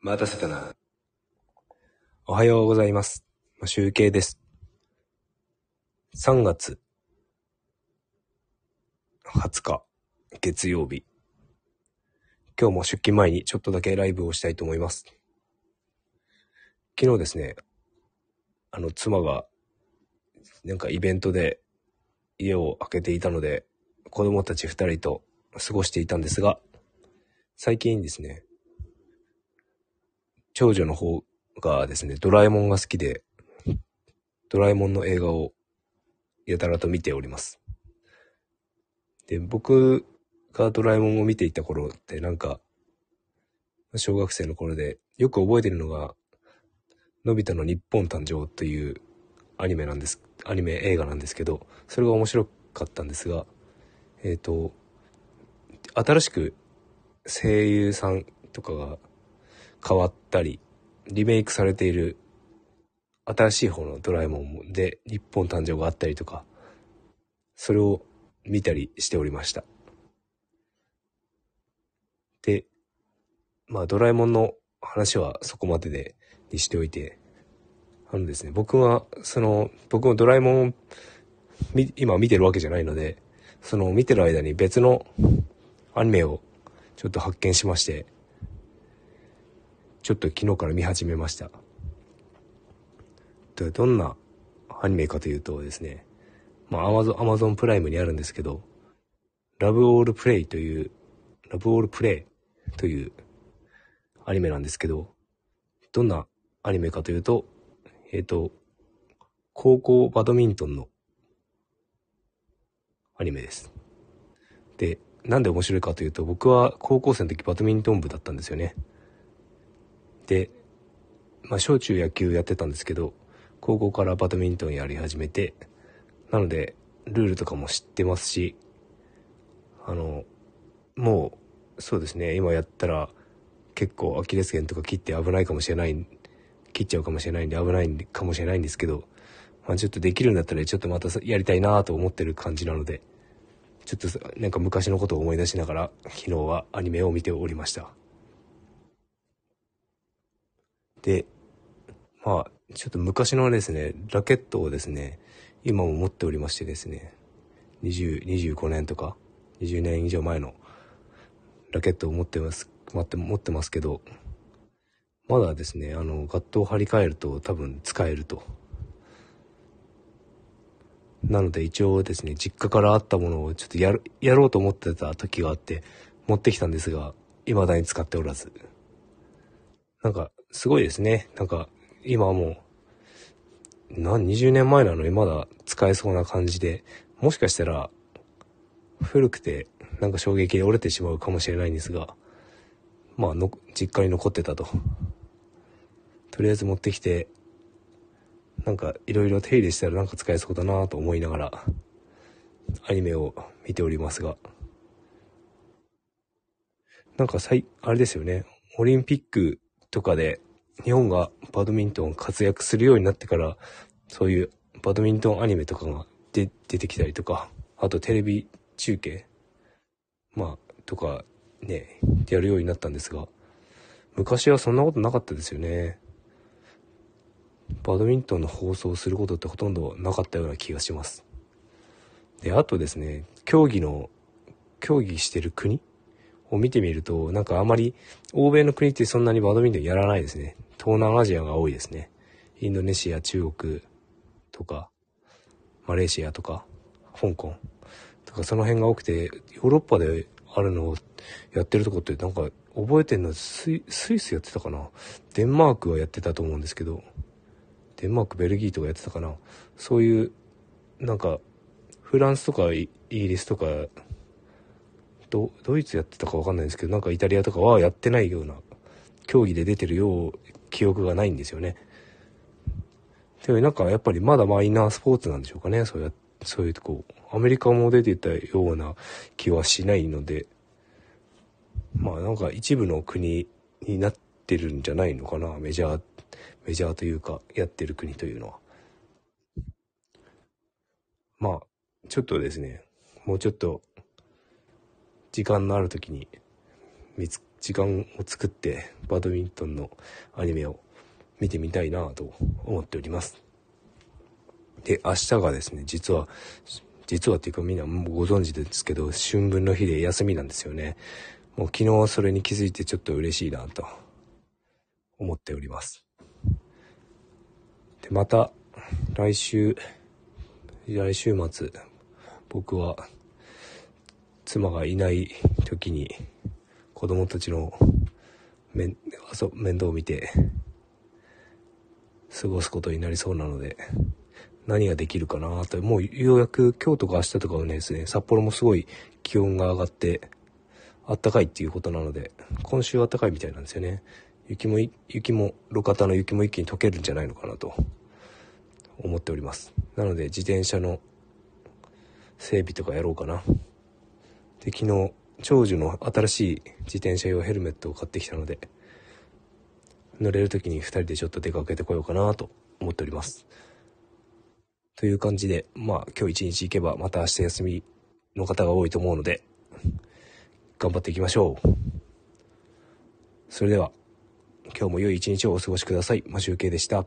待たせたな。おはようございます。集計です。3月20日、月曜日。今日も出勤前にちょっとだけライブをしたいと思います。昨日ですね、あの、妻が、なんかイベントで家を開けていたので、子供たち二人と過ごしていたんですが、最近ですね、長女の方がですね、ドラえもんが好きで、ドラえもんの映画をやたらと見ております。で、僕がドラえもんを見ていた頃ってなんか、小学生の頃で、よく覚えてるのが、のび太の日本誕生というアニメなんです、アニメ映画なんですけど、それが面白かったんですが、えっ、と、新しく声優さんとかが変わったり、リメイクされている新しい方のドラえもんで日本誕生があったりとか、それを見たりしておりました。で、まあドラえもんの話はそこまででにしておいて、あのですね、僕は、その、僕もドラえもんをみ今見てるわけじゃないので、その見てる間に別のアニメをちょっと発見しまして、ちょっと昨日から見始めました。でどんなアニメかというとですね、まあ、アマゾン、アマゾンプライムにあるんですけど、ラブオールプレイという、ラブオールプレイというアニメなんですけど、どんなアニメかというと、えっ、と、高校バドミントンのアニメです。で、なんで面白いかというと、僕は高校生の時バドミントン部だったんですよね。で、まあ、小中野球やってたんですけど、高校からバドミントンやり始めて、なので、ルールとかも知ってますし、あの、もう、そうですね、今やったら、結構アキレス腱とか切って危ないかもしれない、切っちゃうかもしれないんで危ないかもしれないんですけど、まあ、ちょっとできるんだったらちょっとまたやりたいなと思ってる感じなので、ちょっとなんか昔のことを思い出しながら、昨日はアニメを見ておりました。で、まあ、ちょっと昔のですね、ラケットをですね、今も持っておりましてですね、20、25年とか、20年以上前のラケットを持ってます、持って持ってますけど、まだですね、あの、ガットを張り替えると多分使えると。なので一応ですね、実家からあったものをちょっとやる、やろうと思ってた時があって、持ってきたんですが、未だに使っておらず。なんか、すごいですね。なんか、今はもう、何、20年前なの？にまだ使えそうな感じで、もしかしたら、古くて、なんか衝撃で折れてしまうかもしれないんですが、まあの、実家に残ってたと。とりあえず持ってきて、なんかいろいろ手入れしたらなんか使えそうだなと思いながら、アニメを見ておりますが、なんかさい、あれですよね、オリンピックとかで日本がバドミントン活躍するようになってから、そういうバドミントンアニメとかが出出てきたりとか、あとテレビ中継、まあ、とかね、やるようになったんですが、昔はそんなことなかったですよね。バドミントンの放送することってほとんどなかったような気がします。で、あとですね、競技の、競技してる国を見てみると、なんかあまり欧米の国ってそんなにバドミントンやらないですね。東南アジアが多いですね。インドネシア、中国とか、マレーシアとか、香港とかその辺が多くて、ヨーロッパであるのをやってるとこってなんか覚えてんのスイスイスやってたかな？デンマークはやってたと思うんですけど、デンマーク、ベルギーとかやってたかな？そういう、なんか、フランスとかイギリスとか、ドドイツやってたかわかんないんですけど、なんかイタリアとかはやってないような競技で出てるよう記憶がないんですよね。でなんかやっぱりまだマイナースポーツなんでしょうかね。そうや、そういうとこ、アメリカも出てたような気はしないので、まあなんか一部の国になってるんじゃないのかな。メジャー、メジャーというか、やってる国というのは。まあ、ちょっとですね、もうちょっと、時間のある時に見つ、時間を作ってバドミントンのアニメを見てみたいなと思っております。で、明日がですね、実は、実はっていうかみんなもうご存知ですけど、春分の日で休みなんですよね。もう昨日それに気づいてちょっと嬉しいなと思っております。で、また来週、来週末、僕は妻がいない時に子供たちの面倒を見て過ごすことになりそうなので、何ができるかなと、もうようやく今日とか明日とかはねですね、札幌もすごい気温が上がって、あったかいっていうことなので、今週はあったかいみたいなんですよね。雪も、雪も、路肩の雪も一気に溶けるんじゃないのかなと思っております。なので自転車の整備とかやろうかな。で、昨日、長寿の新しい自転車用ヘルメットを買ってきたので、乗れる時に2人でちょっと出かけてこようかなと思っております。という感じで、まあ今日一日行けばまた明日休みの方が多いと思うので、頑張っていきましょう。それでは、今日も良い一日をお過ごしください。マシュウケイでした。